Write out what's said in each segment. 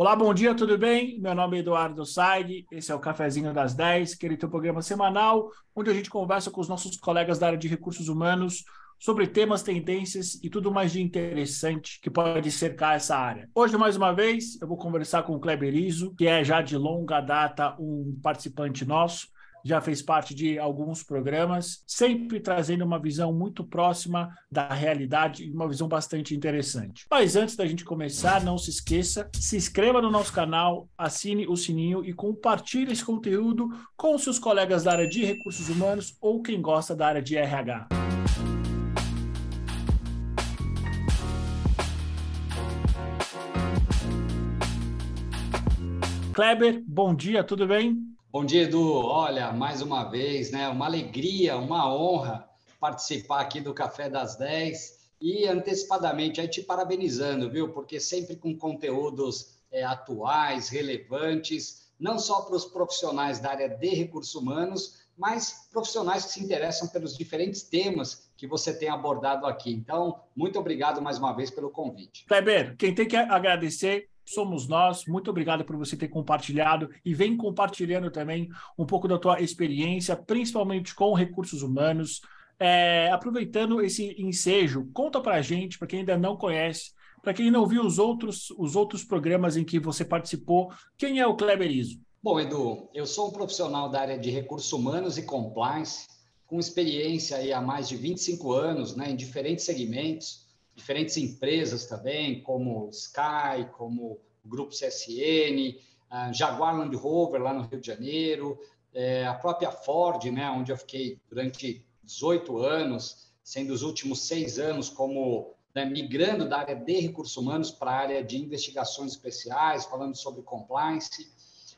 Olá, bom dia, tudo bem? Meu nome é Eduardo Saig, esse é o Cafezinho das 10, que programa semanal, onde a gente conversa com os nossos colegas da área de recursos humanos sobre temas, tendências e tudo mais de interessante que pode cercar essa área. Hoje, mais uma vez, eu vou conversar com o Kleber Iso, que é já de longa data um participante nosso, já fez parte de alguns programas, sempre trazendo uma visão muito próxima da realidade e uma visão bastante interessante. Mas antes da gente começar, não se esqueça, se inscreva no nosso canal, assine o sininho e compartilhe esse conteúdo com seus colegas da área de recursos humanos ou quem gosta da área de RH. Kleber, bom dia, tudo bem? Bom dia, Edu. Olha, mais uma vez, né? Uma alegria, uma honra participar aqui do Café das 10 e antecipadamente aí te parabenizando, viu? Porque sempre com conteúdos é, atuais, relevantes, não só para os profissionais da área de recursos humanos, mas profissionais que se interessam pelos diferentes temas que você tem abordado aqui. Então, muito obrigado mais uma vez pelo convite. Kleber, quem tem que agradecer somos nós. Muito obrigado por você ter compartilhado e vem compartilhando também um pouco da tua experiência, principalmente com recursos humanos. É, aproveitando esse ensejo, conta para a gente, para quem ainda não conhece, para quem não viu os outros, os outros programas em que você participou, quem é o Kleber Iso? Bom, Edu, eu sou um profissional da área de recursos humanos e compliance, com experiência aí há mais de 25 anos né, em diferentes segmentos diferentes empresas também, como Sky, como o Grupo CSN, Jaguar Land Rover lá no Rio de Janeiro, é, a própria Ford, né, onde eu fiquei durante 18 anos, sendo os últimos seis anos como né, migrando da área de recursos humanos para a área de investigações especiais, falando sobre compliance,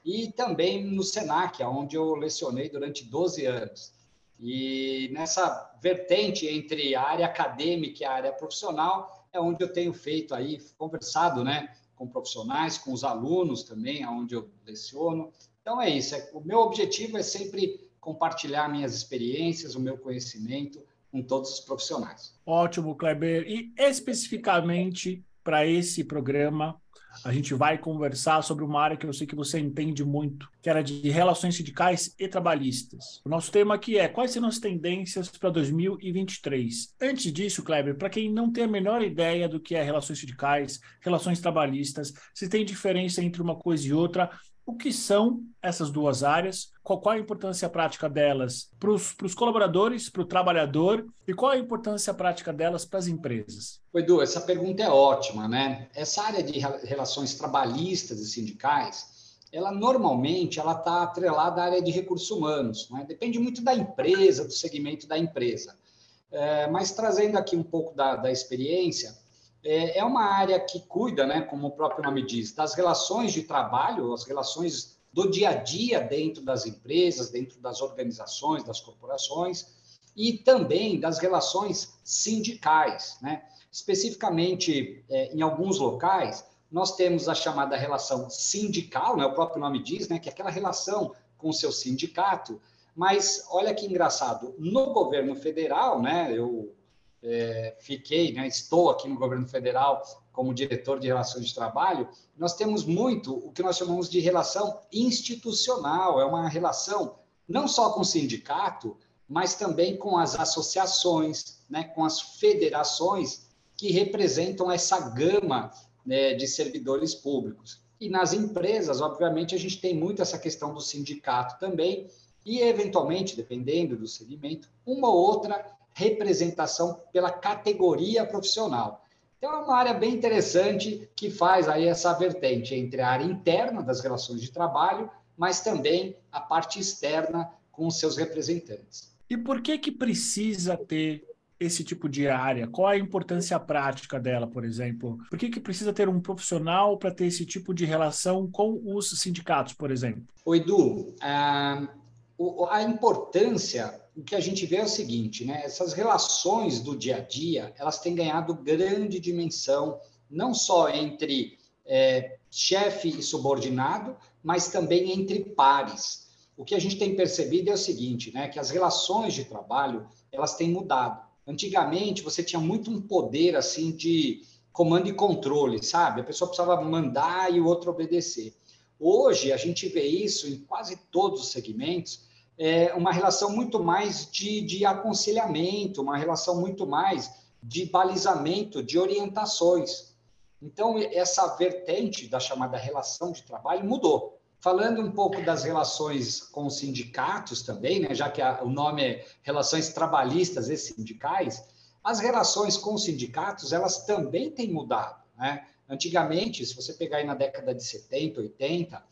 e também no Senac, onde eu lecionei durante 12 anos. E nessa vertente entre a área acadêmica e a área profissional é onde eu tenho feito aí, conversado, né, com profissionais, com os alunos também, aonde eu leciono. Então é isso, é, o meu objetivo é sempre compartilhar minhas experiências, o meu conhecimento com todos os profissionais. Ótimo, Kleber. E especificamente para esse programa, a gente vai conversar sobre uma área que eu sei que você entende muito, que era de relações sindicais e trabalhistas. O nosso tema aqui é quais serão as tendências para 2023. Antes disso, Kleber, para quem não tem a menor ideia do que é relações sindicais, relações trabalhistas, se tem diferença entre uma coisa e outra, o que são essas duas áreas, qual, qual a importância prática delas para os colaboradores, para o trabalhador, e qual a importância prática delas para as empresas? Edu, essa pergunta é ótima, né? Essa área de relações trabalhistas e sindicais, ela normalmente ela está atrelada à área de recursos humanos, né? depende muito da empresa, do segmento da empresa. É, mas trazendo aqui um pouco da, da experiência, é, é uma área que cuida, né, como o próprio nome diz, das relações de trabalho, as relações do dia a dia dentro das empresas, dentro das organizações, das corporações, e também das relações sindicais. Né? Especificamente, é, em alguns locais, nós temos a chamada relação sindical, né? o próprio nome diz, né? que é aquela relação com o seu sindicato, mas olha que engraçado, no governo federal, né, eu é, fiquei, né, estou aqui no governo federal como diretor de relações de trabalho, nós temos muito o que nós chamamos de relação institucional, é uma relação não só com o sindicato, mas também com as associações, né, com as federações que representam essa gama né, de servidores públicos. E nas empresas, obviamente, a gente tem muito essa questão do sindicato também, e, eventualmente, dependendo do segmento, uma ou outra representação pela categoria profissional. Então, é uma área bem interessante que faz aí essa vertente entre a área interna das relações de trabalho, mas também a parte externa com os seus representantes. E por que que precisa ter esse tipo de área? Qual a importância prática dela, por exemplo? Por que, que precisa ter um profissional para ter esse tipo de relação com os sindicatos, por exemplo? O Edu, a, a importância o que a gente vê é o seguinte, né? Essas relações do dia a dia, elas têm ganhado grande dimensão, não só entre é, chefe e subordinado, mas também entre pares. O que a gente tem percebido é o seguinte, né? Que as relações de trabalho, elas têm mudado. Antigamente, você tinha muito um poder, assim, de comando e controle, sabe? A pessoa precisava mandar e o outro obedecer. Hoje, a gente vê isso em quase todos os segmentos, é uma relação muito mais de, de aconselhamento, uma relação muito mais de balizamento, de orientações. Então, essa vertente da chamada relação de trabalho mudou. Falando um pouco das relações com os sindicatos também, né, já que a, o nome é Relações Trabalhistas e Sindicais, as relações com os sindicatos, elas também têm mudado. Né? Antigamente, se você pegar aí na década de 70, 80, é,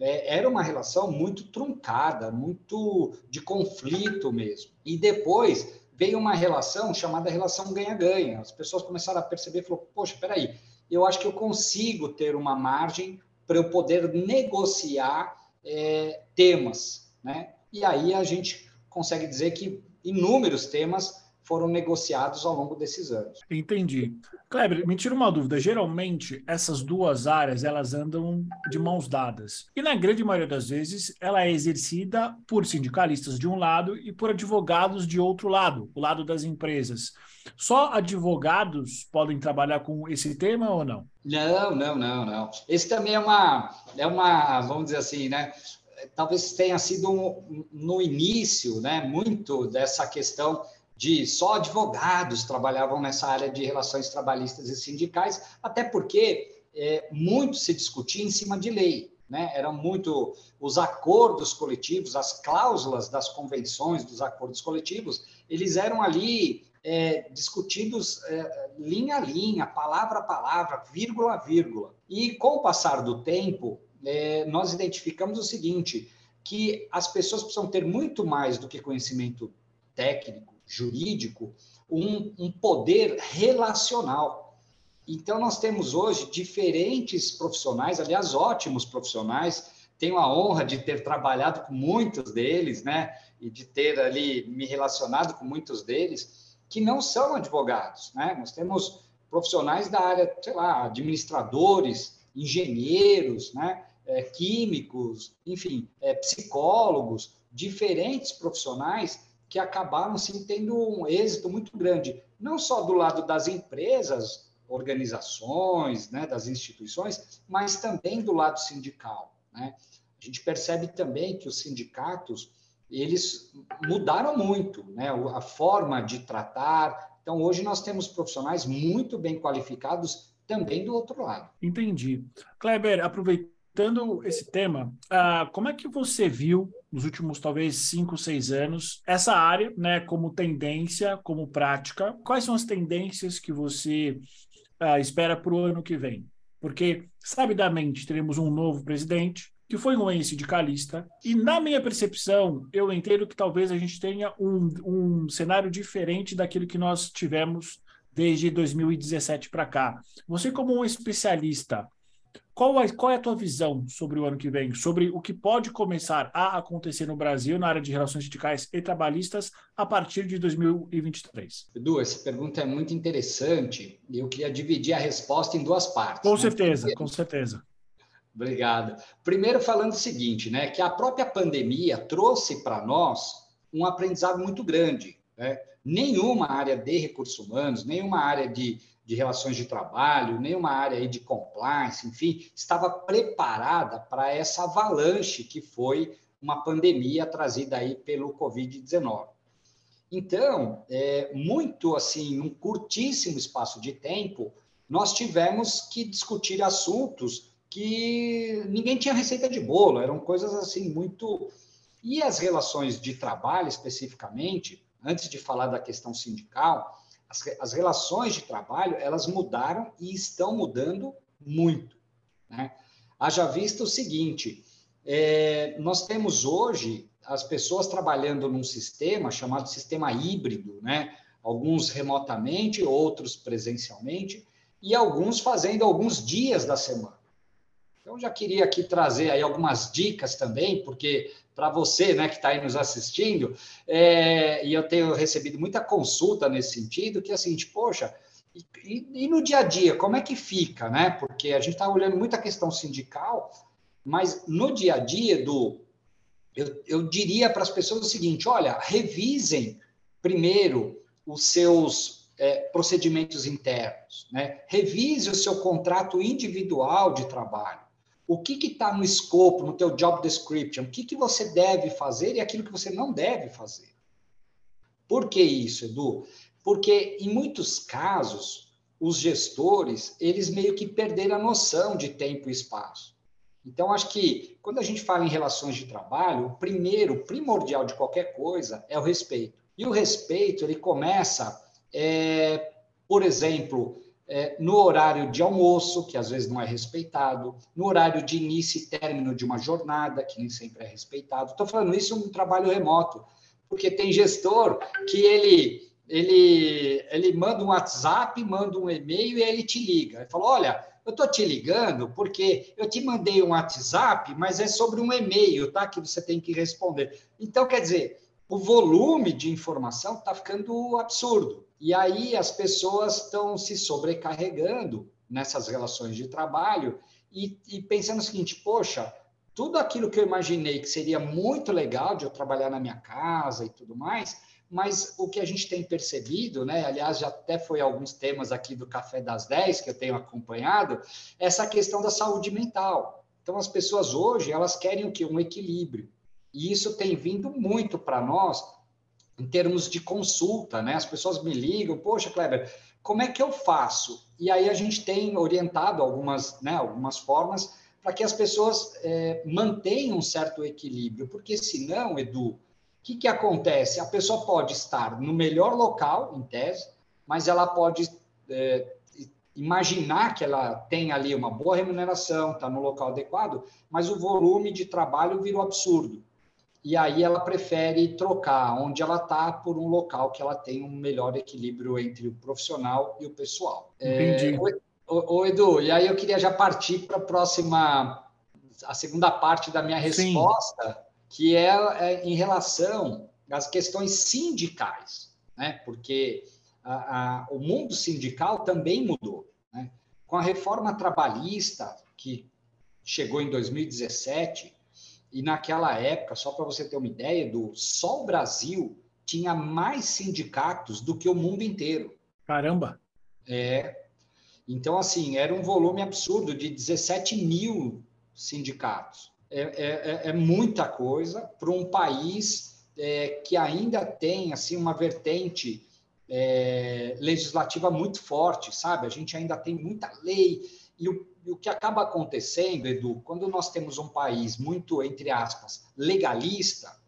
era uma relação muito truncada, muito de conflito mesmo. E depois veio uma relação chamada relação ganha-ganha. As pessoas começaram a perceber, falou, poxa, peraí, eu acho que eu consigo ter uma margem para eu poder negociar é, temas, né? E aí a gente consegue dizer que inúmeros temas foram negociados ao longo desses anos. Entendi. Kleber, me tira uma dúvida. Geralmente, essas duas áreas, elas andam de mãos dadas. E na grande maioria das vezes, ela é exercida por sindicalistas de um lado e por advogados de outro lado, o lado das empresas. Só advogados podem trabalhar com esse tema ou não? Não, não, não, não. Esse também é uma, é uma vamos dizer assim, né? Talvez tenha sido um, no início, né, muito dessa questão de só advogados trabalhavam nessa área de relações trabalhistas e sindicais, até porque é, muito se discutia em cima de lei. Né? Eram muito os acordos coletivos, as cláusulas das convenções dos acordos coletivos, eles eram ali é, discutidos é, linha a linha, palavra a palavra, vírgula a vírgula. E com o passar do tempo, é, nós identificamos o seguinte, que as pessoas precisam ter muito mais do que conhecimento técnico, jurídico, um, um poder relacional. Então, nós temos hoje diferentes profissionais, aliás, ótimos profissionais. Tenho a honra de ter trabalhado com muitos deles, né? E de ter ali me relacionado com muitos deles, que não são advogados, né? Nós temos profissionais da área, sei lá, administradores, engenheiros, né? É, químicos, enfim, é, psicólogos, diferentes profissionais que acabaram sim tendo um êxito muito grande, não só do lado das empresas, organizações, né, das instituições, mas também do lado sindical. Né? A gente percebe também que os sindicatos eles mudaram muito, né? A forma de tratar. Então, hoje nós temos profissionais muito bem qualificados também do outro lado. Entendi. Kleber, aproveitando esse tema, uh, como é que você viu nos últimos talvez cinco, seis anos, essa área, né, como tendência, como prática. Quais são as tendências que você uh, espera para o ano que vem? Porque, sabidamente, teremos um novo presidente, que foi um ex-sindicalista, e na minha percepção, eu entendo que talvez a gente tenha um, um cenário diferente daquilo que nós tivemos desde 2017 para cá. Você, como um especialista, qual é, qual é a tua visão sobre o ano que vem, sobre o que pode começar a acontecer no Brasil na área de relações sindicais e trabalhistas a partir de 2023? Edu, essa pergunta é muito interessante e eu queria dividir a resposta em duas partes. Com né? certeza, com certeza. Obrigado. Primeiro, falando o seguinte, né, que a própria pandemia trouxe para nós um aprendizado muito grande. Né? Nenhuma área de recursos humanos, nenhuma área de de relações de trabalho, nenhuma área aí de compliance, enfim, estava preparada para essa avalanche que foi uma pandemia trazida aí pelo Covid-19. Então, é, muito assim, num curtíssimo espaço de tempo, nós tivemos que discutir assuntos que ninguém tinha receita de bolo, eram coisas assim muito. E as relações de trabalho, especificamente, antes de falar da questão sindical, as, as relações de trabalho elas mudaram e estão mudando muito. Né? Haja visto o seguinte: é, nós temos hoje as pessoas trabalhando num sistema chamado sistema híbrido, né? alguns remotamente, outros presencialmente, e alguns fazendo alguns dias da semana. Então, já queria aqui trazer aí algumas dicas também, porque para você né, que está aí nos assistindo, é, e eu tenho recebido muita consulta nesse sentido, que é assim, poxa, e, e, no dia a dia, como é que fica, né? Porque a gente está olhando muita questão sindical, mas no dia a dia do. Eu, eu diria para as pessoas o seguinte: olha, revisem primeiro os seus é, procedimentos internos, né? Revise o seu contrato individual de trabalho. O que está no escopo, no teu job description? O que, que você deve fazer e aquilo que você não deve fazer? Por que isso, Edu? Porque em muitos casos os gestores eles meio que perderam a noção de tempo e espaço. Então, acho que quando a gente fala em relações de trabalho, o primeiro, primordial de qualquer coisa é o respeito. E o respeito, ele começa, é, por exemplo, é, no horário de almoço, que às vezes não é respeitado, no horário de início e término de uma jornada, que nem sempre é respeitado. Estou falando isso no trabalho remoto, porque tem gestor que ele ele, ele manda um WhatsApp, manda um e-mail e ele te liga. Ele fala: Olha, eu estou te ligando porque eu te mandei um WhatsApp, mas é sobre um e-mail, tá? Que você tem que responder. Então, quer dizer, o volume de informação está ficando absurdo. E aí as pessoas estão se sobrecarregando nessas relações de trabalho e, e pensando o seguinte: poxa, tudo aquilo que eu imaginei que seria muito legal de eu trabalhar na minha casa e tudo mais, mas o que a gente tem percebido, né, aliás, já até foi alguns temas aqui do Café das 10 que eu tenho acompanhado, essa questão da saúde mental. Então, as pessoas hoje, elas querem o quê? Um equilíbrio. E isso tem vindo muito para nós em termos de consulta, né? As pessoas me ligam, poxa, Kleber, como é que eu faço? E aí a gente tem orientado algumas, né, algumas formas para que as pessoas é, mantenham um certo equilíbrio, porque senão, Edu, que, que acontece? A pessoa pode estar no melhor local, em tese, mas ela pode é, imaginar que ela tem ali uma boa remuneração, está no local adequado, mas o volume de trabalho virou absurdo. E aí ela prefere trocar onde ela está por um local que ela tem um melhor equilíbrio entre o profissional e o pessoal. É, Entendi. É, o, o, Edu, e aí eu queria já partir para a próxima, a segunda parte da minha resposta. Sim que é, é em relação às questões sindicais, né? porque a, a, o mundo sindical também mudou. Né? Com a reforma trabalhista, que chegou em 2017, e naquela época, só para você ter uma ideia, do só o Brasil tinha mais sindicatos do que o mundo inteiro. Caramba! É. Então, assim, era um volume absurdo de 17 mil sindicatos. É, é, é, é muita coisa para um país é, que ainda tem assim uma vertente é, legislativa muito forte, sabe? A gente ainda tem muita lei e o, o que acaba acontecendo, Edu, quando nós temos um país muito entre aspas legalista,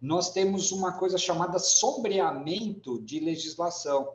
nós temos uma coisa chamada sombreamento de legislação.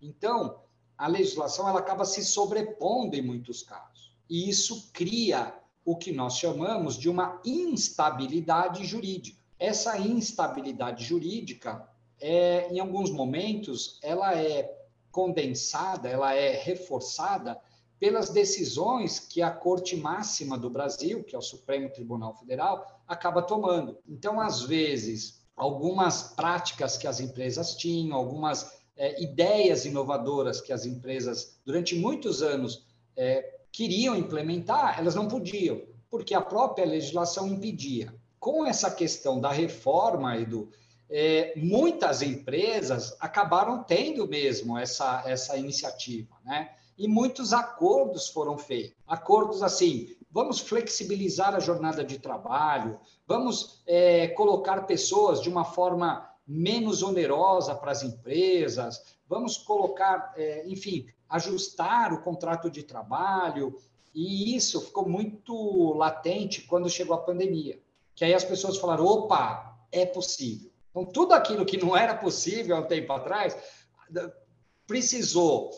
Então, a legislação ela acaba se sobrepondo em muitos casos. E isso cria o que nós chamamos de uma instabilidade jurídica. Essa instabilidade jurídica, é, em alguns momentos, ela é condensada, ela é reforçada pelas decisões que a Corte Máxima do Brasil, que é o Supremo Tribunal Federal, acaba tomando. Então, às vezes, algumas práticas que as empresas tinham, algumas é, ideias inovadoras que as empresas, durante muitos anos, é, queriam implementar, elas não podiam, porque a própria legislação impedia. Com essa questão da reforma, Edu, é, muitas empresas acabaram tendo mesmo essa, essa iniciativa, né? E muitos acordos foram feitos. Acordos assim, vamos flexibilizar a jornada de trabalho, vamos é, colocar pessoas de uma forma menos onerosa para as empresas, vamos colocar, é, enfim, ajustar o contrato de trabalho, e isso ficou muito latente quando chegou a pandemia. Que aí as pessoas falaram: opa, é possível. Então, tudo aquilo que não era possível há um tempo atrás, precisou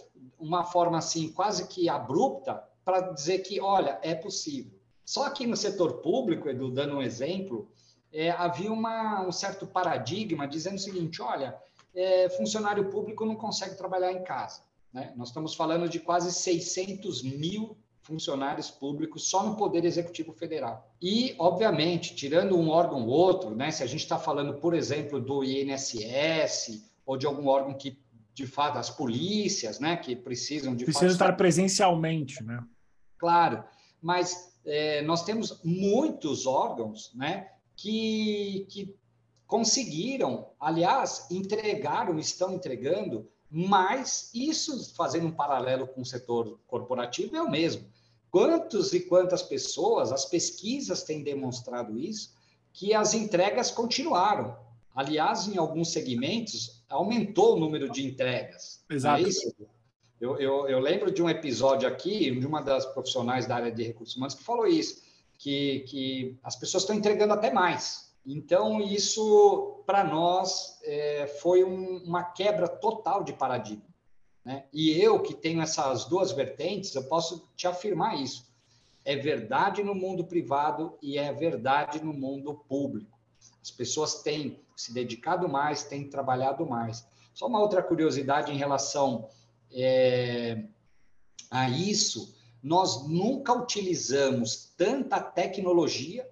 uma forma assim, quase que abrupta, para dizer que, olha, é possível. Só que no setor público, Edu, dando um exemplo, é, havia uma, um certo paradigma dizendo o seguinte: olha, é, funcionário público não consegue trabalhar em casa. Né? Nós estamos falando de quase 600 mil funcionários públicos só no Poder Executivo Federal. E, obviamente, tirando um órgão ou outro, né, se a gente está falando, por exemplo, do INSS ou de algum órgão que, de fato, as polícias, né, que precisam de Precisa estar presencialmente, né? Claro, mas é, nós temos muitos órgãos, né, que, que conseguiram, aliás, entregaram, estão entregando Mas isso, fazendo um paralelo com o setor corporativo, é o mesmo. Quantos e quantas pessoas, as pesquisas têm demonstrado isso, que as entregas continuaram. Aliás, em alguns segmentos, aumentou o número de entregas. É Exato. É eu, eu, eu, lembro de um episódio aqui, de uma das profissionais da área de recursos humanos, que falou isso, que, que as pessoas estão entregando até mais. Então, isso, para nós, é, foi um, uma quebra total de paradigma. Né? E eu, que tenho essas duas vertentes, eu posso te afirmar isso. É verdade no mundo privado e é verdade no mundo público. As pessoas têm se dedicado mais, têm trabalhado mais. Só uma outra curiosidade em relação é, a isso: nós nunca utilizamos tanta tecnologia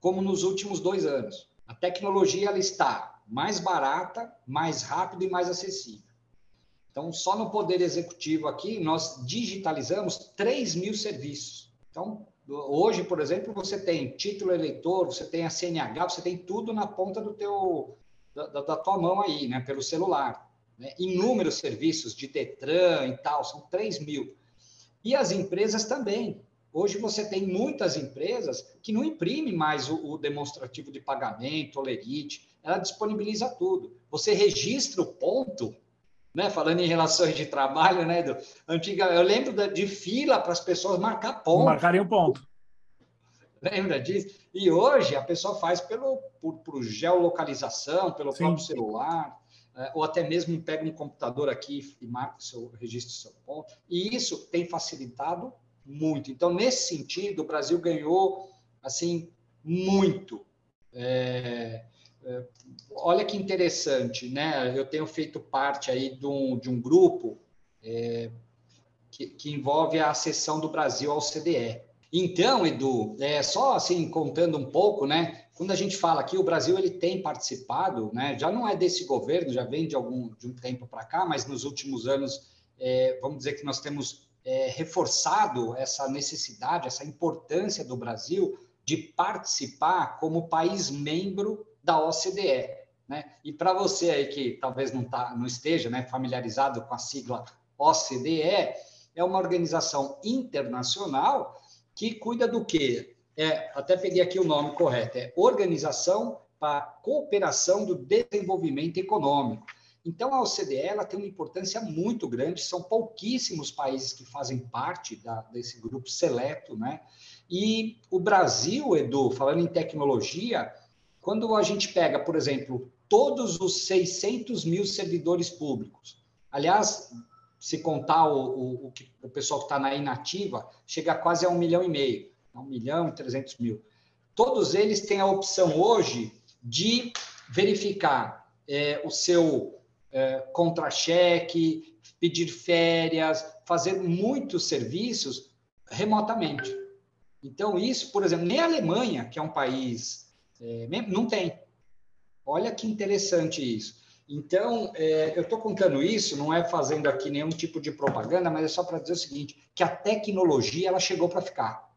como nos últimos dois anos. A tecnologia ela está mais barata, mais rápida e mais acessível. Então, só no Poder Executivo aqui, nós digitalizamos 3 mil serviços. Então, hoje, por exemplo, você tem título eleitor, você tem a CNH, você tem tudo na ponta do teu, da, da tua mão aí, né, pelo celular. Né? Inúmeros serviços de Detran e tal, são 3 mil. E as empresas também. Hoje você tem muitas empresas que não imprimem mais o, o demonstrativo de pagamento, o lerite, ela disponibiliza tudo. Você registra o ponto né? Falando em relações de trabalho, né, Edu? Antiga, eu lembro de fila para as pessoas marcar ponto. Marcarem o ponto. Lembra disso? E hoje a pessoa faz pelo, por, por geolocalização, pelo Sim. próprio celular, é, ou até mesmo pega um computador aqui e marca o seu registro seu ponto. E isso tem facilitado muito. Então, nesse sentido, o Brasil ganhou assim muito. É, olha que interessante, né? Eu tenho feito parte aí de um, de um grupo é, que, que, envolve a acessão do Brasil ao CDE. Então, Edu, é, só assim contando um pouco, né? Quando a gente fala aqui, o Brasil ele tem participado, né? Já não é desse governo, já vem de algum de um tempo para cá, mas nos últimos anos, é, vamos dizer que nós temos é, reforçado essa necessidade, essa importância do Brasil de participar como país membro da OCDE. Né? E para você aí que talvez não, tá, não esteja né, familiarizado com a sigla OCDE, é uma organização internacional que cuida do quê? É, até peguei aqui o nome correto, é Organização para a Cooperação do Desenvolvimento Econômico. Então, a OCDE ela tem uma importância muito grande, são pouquíssimos países que fazem parte da, desse grupo seleto, né? E o Brasil, Edu, falando em tecnologia, quando a gente pega, por exemplo, todos os 600 mil servidores públicos, aliás, se contar o, o, o pessoal que está na inativa, chega quase a um milhão e meio, um milhão e trezentos mil. Todos eles têm a opção hoje de verificar é, o seu é, contra-cheque, pedir férias, fazer muitos serviços remotamente. Então, isso, por exemplo, nem a Alemanha, que é um país é, não tem. Olha que interessante isso. Então, é, eu estou contando isso, não é fazendo aqui nenhum tipo de propaganda, mas é só para dizer o seguinte, que a tecnologia ela chegou para ficar.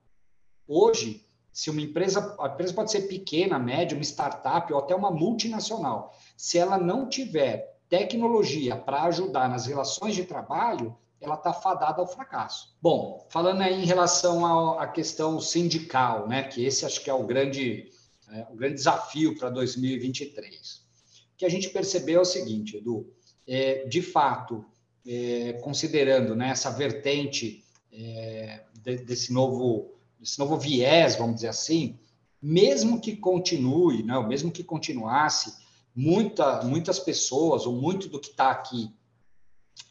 Hoje, se uma empresa, a empresa pode ser pequena, média, uma startup ou até uma multinacional, se ela não tiver tecnologia para ajudar nas relações de trabalho, ela está fadada ao fracasso. Bom, falando aí em relação à questão sindical, né, que esse acho que é o grande é, o grande desafio para 2023. O que a gente percebeu é o seguinte, Edu, é, de fato, é, considerando né, essa vertente é, de, desse, novo, desse novo viés, vamos dizer assim, mesmo que continue, né, mesmo que continuasse, muita, muitas pessoas, ou muito do que está aqui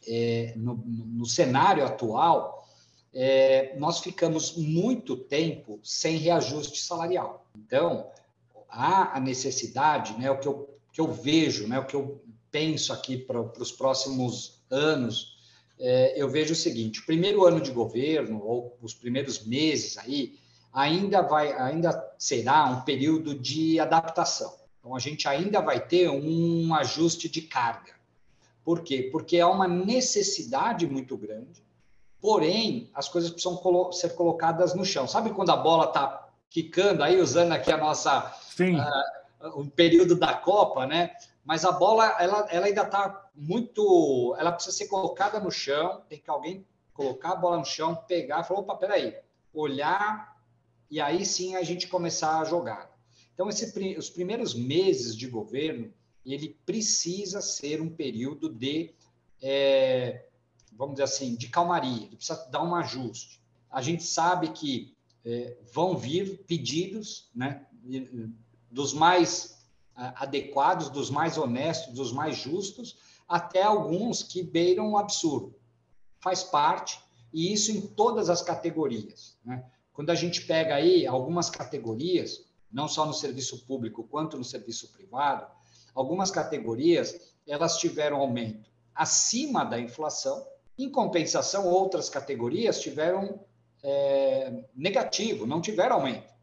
é, no, no, cenário atual, é, nós ficamos muito tempo sem reajuste salarial. Então, há a necessidade, né, o que eu, que eu vejo, né, o que eu penso aqui para os próximos anos, é, eu vejo o seguinte: o primeiro ano de governo, ou os primeiros meses aí, ainda, vai, ainda será um período de adaptação. Então, a gente ainda vai ter um ajuste de carga. Por quê? Porque há uma necessidade muito grande, porém, as coisas precisam colo ser colocadas no chão. Sabe quando a bola está quicando, aí usando aqui a nossa Sim. O período da Copa, né? mas a bola ela, ela ainda está muito. Ela precisa ser colocada no chão, tem que alguém colocar a bola no chão, pegar, falar, opa, peraí, olhar, e aí sim a gente começar a jogar. Então, esse, os primeiros meses de governo, ele precisa ser um período de, é, vamos dizer assim, de calmaria, ele precisa dar um ajuste. A gente sabe que é, vão vir pedidos, né, dos mais adequados, dos mais honestos, dos mais justos, até alguns que beiram o absurdo. Faz parte, e isso em todas as categorias. Né? Quando a gente pega aí algumas categorias, não só no serviço público quanto no serviço privado, algumas categorias elas tiveram aumento acima da inflação, em compensação, outras categorias tiveram é, negativo, não tiveram aumento.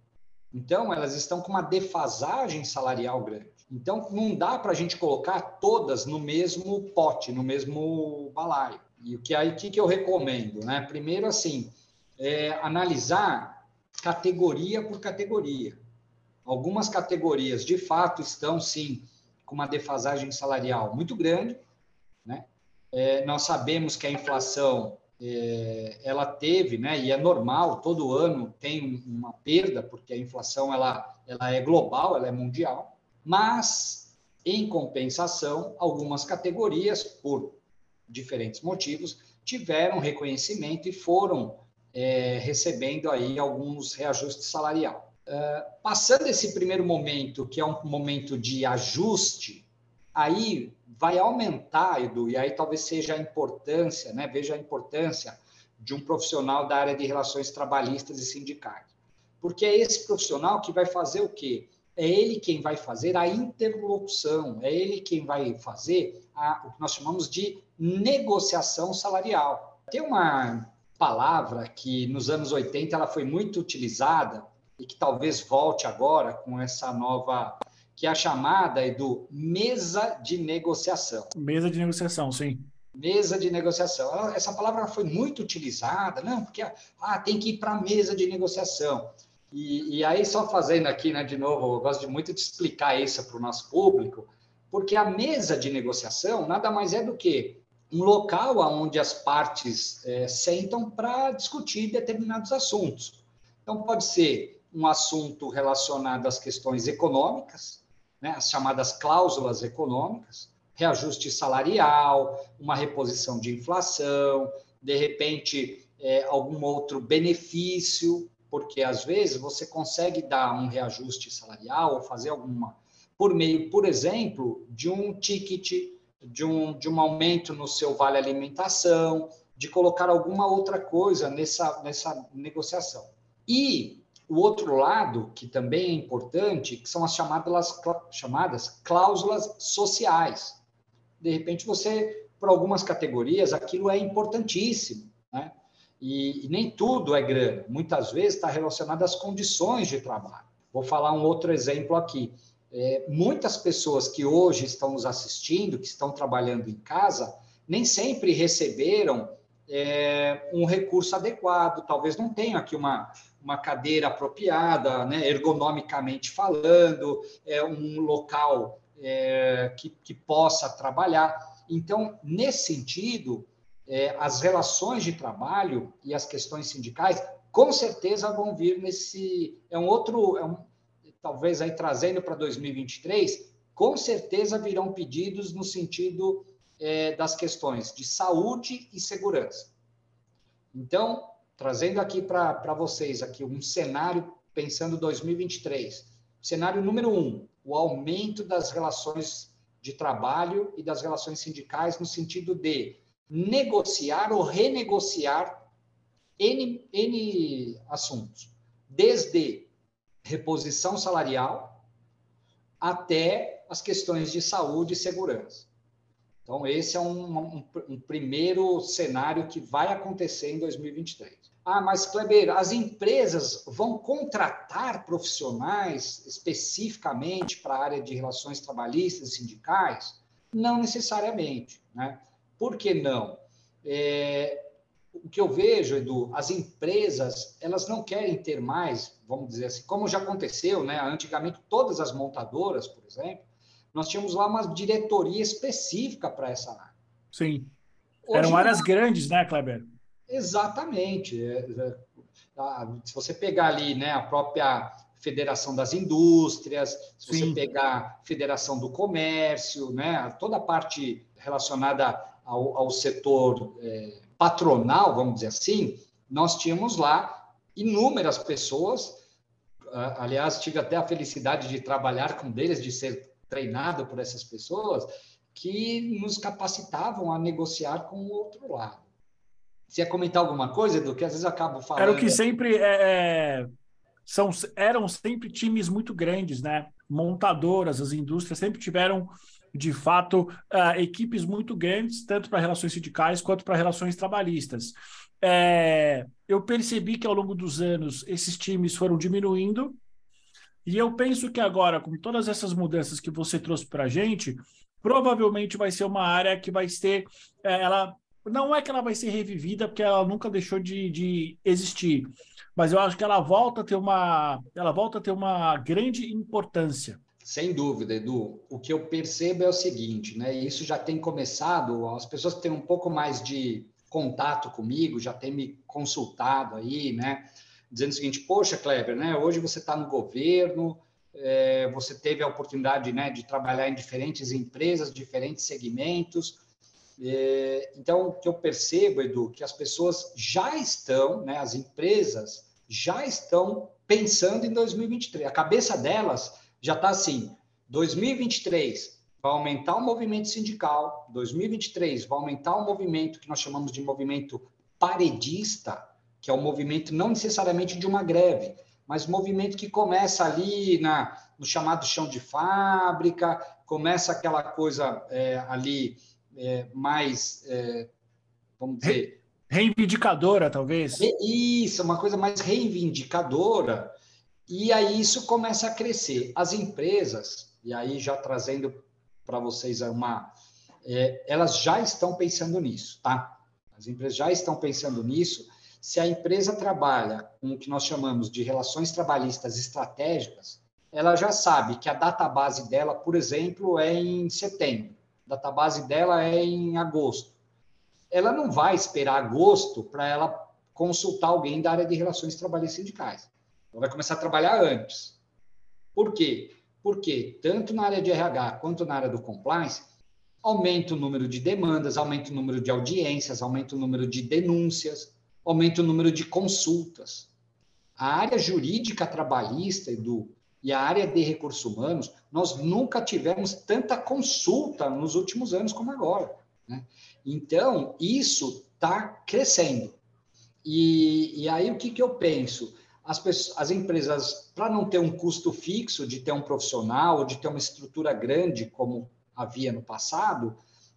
Então, elas estão com uma defasagem salarial grande. Então, não dá para a gente colocar todas no mesmo pote, no mesmo balaio. E o que aí que, que eu recomendo? Né? Primeiro, assim, é, analisar categoria por categoria. Algumas categorias, de fato, estão, sim, com uma defasagem salarial muito grande. Né? É, nós sabemos que a inflação é, ela teve, né, e é normal, todo ano tem uma perda, porque a inflação ela, ela é global, ela é mundial, mas, em compensação, algumas categorias, por diferentes motivos, tiveram reconhecimento e foram é, recebendo aí alguns reajustes salarial. Uh, passando esse primeiro momento, que é um momento de ajuste, aí vai aumentar, Edu, e aí talvez seja a importância, né? veja a importância de um profissional da área de relações trabalhistas e sindicais. Porque é esse profissional que vai fazer o quê? É ele quem vai fazer a interlocução, é ele quem vai fazer a, o que nós chamamos de negociação salarial. Tem uma palavra que nos anos 80 ela foi muito utilizada e que talvez volte agora com essa nova que é a chamada do mesa de negociação. Mesa de negociação, sim. Mesa de negociação. Essa palavra foi muito utilizada, não, porque ah, tem que ir para a mesa de negociação. E, e, aí, só fazendo aqui, né, de novo, eu gosto de muito de explicar isso para o nosso público, porque a mesa de negociação nada mais é do que um local onde as partes é, sentam para discutir determinados assuntos. Então, pode ser um assunto relacionado às questões econômicas, né, as chamadas cláusulas econômicas, reajuste salarial, uma reposição de inflação, de repente é, algum outro benefício, porque às vezes você consegue dar um reajuste salarial ou fazer alguma por meio, por exemplo, de um ticket, de um, de um aumento no seu vale alimentação, de colocar alguma outra coisa nessa, nessa negociação. E o outro lado, que também é importante, que são as chamadas, chamadas cláusulas sociais. De repente, você, por algumas categorias, aquilo é importantíssimo, né? E, e nem tudo é grana. Muitas vezes está relacionado às condições de trabalho. Vou falar um outro exemplo aqui. É, muitas pessoas que hoje estão nos assistindo, que estão trabalhando em casa, nem sempre receberam é, um recurso adequado. Talvez não tenham aqui uma, uma cadeira apropriada, né, ergonomicamente falando, é um local é, que, que possa trabalhar. Então, nesse sentido, é, as relações de trabalho e as questões sindicais, com certeza vão vir nesse. É um outro. É um, talvez aí trazendo para 2023, com certeza virão pedidos no sentido é, das questões de saúde e segurança. Então, trazendo aqui para vocês aqui um cenário pensando 2023. Cenário número um, o aumento das relações de trabalho e das relações sindicais no sentido de negociar ou renegociar N, N assuntos, desde reposição salarial até as questões de saúde e segurança. Então, esse é um, um, um, primeiro cenário que vai acontecer em 2023. Ah, mas Kleber, as empresas vão contratar profissionais especificamente para a área de relações trabalhistas e sindicais? Não necessariamente. Né? Por que não? É, o que eu vejo, Edu, as empresas elas não querem ter mais, vamos dizer assim, como já aconteceu, né? Antigamente todas as montadoras, por exemplo, nós tínhamos lá uma diretoria específica para essa área. Sim. Hoje, Eram áreas grandes, né, Kleber? Exatamente. É, é, se você pegar ali né, a própria Federação das Indústrias, se Sim. você pegar a Federação do Comércio, né, toda a parte relacionada ao, ao setor é, patronal, vamos dizer assim, nós tínhamos lá inúmeras pessoas. Aliás, tive até a felicidade de trabalhar com deles, de ser treinado por essas pessoas, que nos capacitavam a negociar com o outro lado. Você ia comentar alguma coisa, Edu, que às vezes eu acabo falando. Era o que sempre é, é, são, eram sempre times muito grandes, né? Montadoras, as indústrias sempre tiveram, de fato, uh, equipes muito grandes, tanto para relações sindicais quanto para relações trabalhistas. É, eu percebi que ao longo dos anos esses times foram diminuindo, e eu penso que agora, com todas essas mudanças que você trouxe para a gente, provavelmente vai ser uma área que vai ter. É, ela não é que ela vai ser revivida, porque ela nunca deixou de, de existir, mas eu acho que ela volta a ter uma, ela volta a ter uma grande importância. Sem dúvida, Edu. O que eu percebo é o seguinte, né? Isso já tem começado, as pessoas que têm um pouco mais de contato comigo, já têm me consultado aí, né? Dizendo o seguinte, poxa, Kleber, né? Hoje você está no governo, é, você teve a oportunidade né, de trabalhar em diferentes empresas, diferentes segmentos, é, então, o que eu percebo, Edu, que as pessoas já estão, né, as empresas já estão pensando em 2023. A cabeça delas já está assim: 2023 vai aumentar o movimento sindical, 2023 vai aumentar o movimento que nós chamamos de movimento paredista, que é o movimento não necessariamente de uma greve, mas movimento que começa ali na, no chamado chão de fábrica, começa aquela coisa é, ali é, mais, é, vamos dizer... Reivindicadora, talvez? Isso, uma coisa mais reivindicadora, e aí isso começa a crescer. As empresas, e aí já trazendo para vocês uma... É, elas já estão pensando nisso, tá? As empresas já estão pensando nisso. Se a empresa trabalha com o que nós chamamos de relações trabalhistas estratégicas, ela já sabe que a database dela, por exemplo, é em setembro database dela é em agosto. Ela não vai esperar agosto para ela consultar alguém da área de relações trabalhistas sindicais. Ela vai começar a trabalhar antes. Por quê? Porque tanto na área de RH quanto na área do compliance, aumenta o número de demandas, aumenta o número de audiências, aumenta o número de denúncias, aumenta o número de consultas. A área jurídica trabalhista, Edu, e a área de recursos humanos, nós nunca tivemos tanta consulta nos últimos anos como agora. Né? Então, isso está crescendo. E, e, aí, o que, que eu penso? As, pessoas, as empresas, para não ter um custo fixo de ter um profissional, de ter uma estrutura grande, como havia no passado,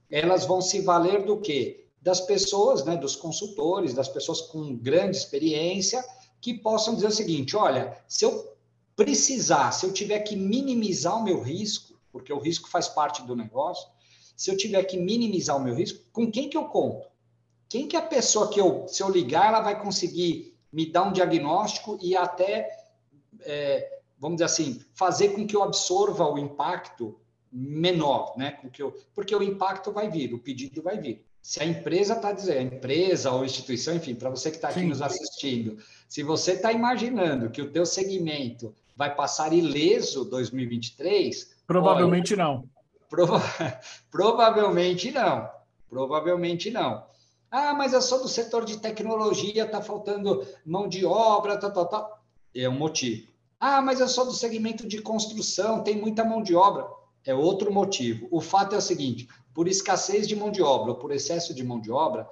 elas vão se valer do quê? Das pessoas, né, dos consultores, das pessoas com grande experiência, que possam dizer o seguinte: olha, se eu precisar, se eu tiver que minimizar o meu risco, porque o risco faz parte do negócio, se eu tiver que minimizar o meu risco, com quem que eu conto? Quem que é a pessoa que eu, se eu ligar, ela vai conseguir me dar um diagnóstico e até, é, vamos dizer assim, fazer com que eu absorva o impacto menor, né? Com que eu, porque o impacto vai vir, o pedido vai vir. Se a empresa está dizendo, a empresa ou instituição, enfim, para você que está aqui Sim. nos assistindo, se você está imaginando que o teu segmento vai passar ileso 2023? Provavelmente olha, não. Prova provavelmente não. Provavelmente não. Ah, mas eu sou do setor de tecnologia, está faltando mão de obra, tal, tal, tal. É um motivo. Ah, mas eu sou do segmento de construção, tem muita mão de obra. É outro motivo. O fato é o seguinte: por escassez de mão de obra ou por excesso de mão de obra,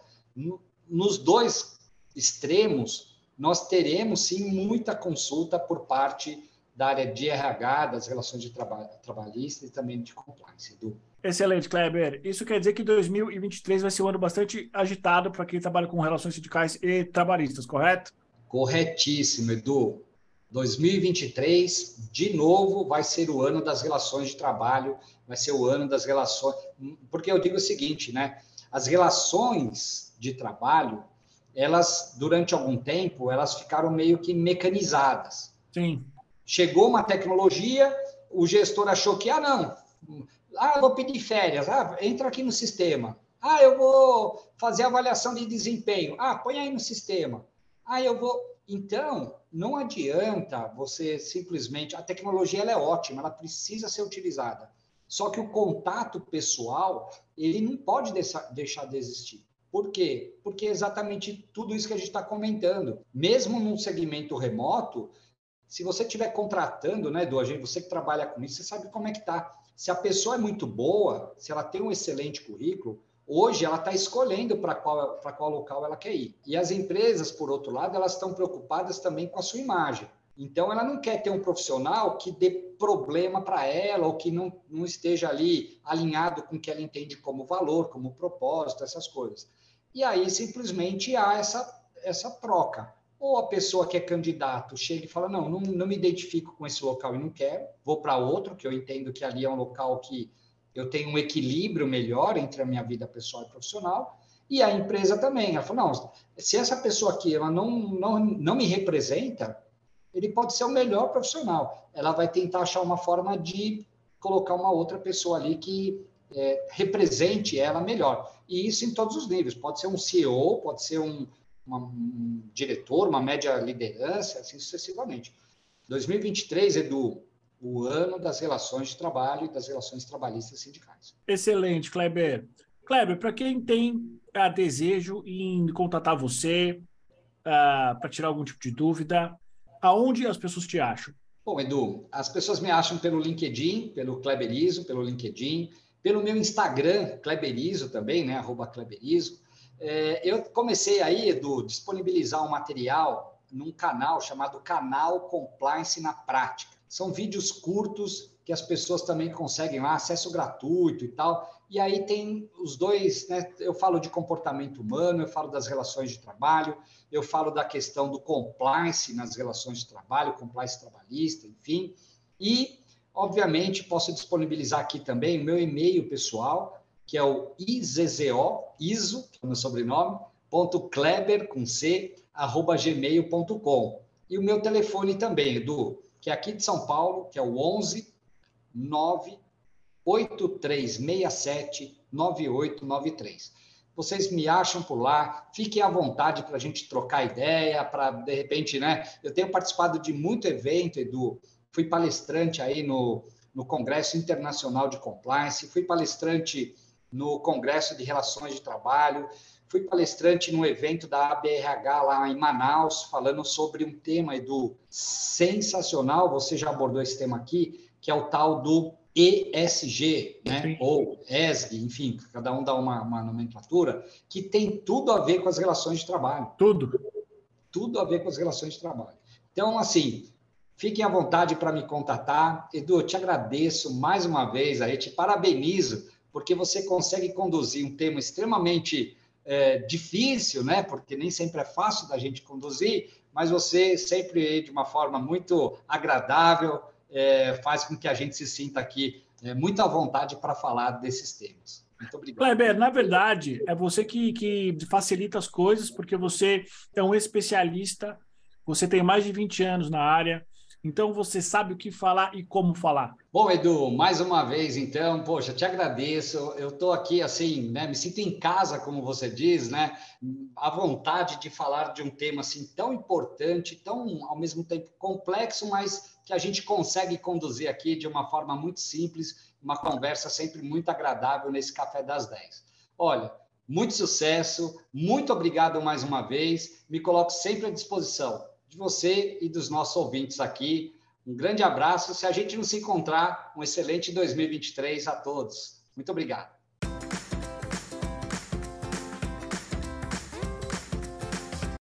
nos dois extremos, nós teremos sim muita consulta por parte da área de RH, das relações de trabalho trabalhista e também de compliance. Edu. Excelente, Kleber. Isso quer dizer que 2023 vai ser um ano bastante agitado para quem trabalha com relações sindicais e trabalhistas, correto? Corretíssimo, Edu. 2023, de novo, vai ser o ano das relações de trabalho, vai ser o ano das relações. Porque eu digo o seguinte, né? As relações de trabalho, elas, durante algum tempo, elas ficaram meio que mecanizadas. Sim. Chegou uma tecnologia, o gestor achou que, ah, não, Ah, vou pedir férias. Ah, entra aqui no sistema. Ah, eu vou fazer avaliação de desempenho. Ah, põe aí no sistema. Ah, eu vou. Então, não adianta você simplesmente. A tecnologia ela é ótima, ela precisa ser utilizada. Só que o contato pessoal, ele não pode deixar de existir. Por quê? Porque é exatamente tudo isso que a gente está comentando. Mesmo num segmento remoto, se você estiver contratando, né, agente, você que trabalha com isso, você sabe como é que está. Se a pessoa é muito boa, se ela tem um excelente currículo, hoje ela está escolhendo para qual, qual local ela quer ir. E as empresas, por outro lado, elas estão preocupadas também com a sua imagem. Então, ela não quer ter um profissional que dê problema para ela ou que não, não esteja ali alinhado com o que ela entende como valor, como propósito, essas coisas. E aí simplesmente há essa, essa troca. Ou a pessoa que é candidato chega e fala: não, não, não me identifico com esse local e não quero, vou para outro, que eu entendo que ali é um local que eu tenho um equilíbrio melhor entre a minha vida pessoal e profissional. E a empresa também. Ela falou: não, se essa pessoa aqui ela não, não, não me representa, ele pode ser o melhor profissional. Ela vai tentar achar uma forma de colocar uma outra pessoa ali que é, represente ela melhor. E isso em todos os níveis. Pode ser um CEO, pode ser um, uma, um diretor, uma média liderança, assim sucessivamente. 2023, Edu, o ano das relações de trabalho e das relações trabalhistas sindicais. Excelente, Kleber. Kleber, para quem tem uh, desejo em contatar você ah, para tirar algum tipo de dúvida, aonde as pessoas te acham? Bom, Edu, as pessoas me acham pelo LinkedIn, pelo Kleberizo, pelo LinkedIn pelo meu Instagram, Kleberizo também, né? Arroba Kleberizo. É, eu comecei aí, Edu, disponibilizar um material num canal chamado Canal Compliance na Prática. São vídeos curtos que as pessoas também conseguem lá, acesso gratuito e tal. E aí tem os dois, né? Eu falo de comportamento humano, eu falo das relações de trabalho, eu falo da questão do compliance nas relações de trabalho, compliance trabalhista, enfim. E Obviamente, posso disponibilizar aqui também o meu e-mail pessoal, que é o IZZO, ISO, que é o meu sobrenome, ponto Kleber, com C, arroba gmail.com. E o meu telefone também, Edu, que é aqui de São Paulo, que é o 11 9 8367 9893. Vocês me acham por lá, fiquem à vontade para a gente trocar ideia, para de repente, né? Eu tenho participado de muito evento, Edu, fui palestrante aí no, no Congresso Internacional de Compliance, fui palestrante no Congresso de Relações de Trabalho, fui palestrante no evento da ABRH lá em Manaus, falando sobre um tema do sensacional, você já abordou esse tema aqui, que é o tal do ESG, né? ou ESG, enfim, cada um dá uma, uma nomenclatura, que tem tudo a ver com as relações de trabalho. Tudo. Tudo a ver com as relações de trabalho. Então, assim, Fiquem à vontade para me contatar. Edu, eu te agradeço mais uma vez, aí te parabenizo, porque você consegue conduzir um tema extremamente é, difícil, né? Porque nem sempre é fácil da gente conduzir, mas você sempre de uma forma muito agradável é, faz com que a gente se sinta aqui é, muito à vontade para falar desses temas. Muito obrigado. Kleber, na verdade, é você que, que facilita as coisas, porque você é um especialista, você tem mais de 20 anos na área, então você sabe o que falar e como falar. Bom, Edu, mais uma vez, então, poxa, te agradeço. Eu estou aqui assim, né? Me sinto em casa, como você diz, né? A vontade de falar de um tema assim tão importante, tão ao mesmo tempo complexo, mas que a gente consegue conduzir aqui de uma forma muito simples, uma conversa sempre muito agradável nesse café das 10. Olha, muito sucesso, muito obrigado mais uma vez. Me coloco sempre à disposição de você e dos nossos ouvintes aqui. Um grande abraço. Se a gente não se encontrar, um excelente 2023 a todos. Muito obrigado.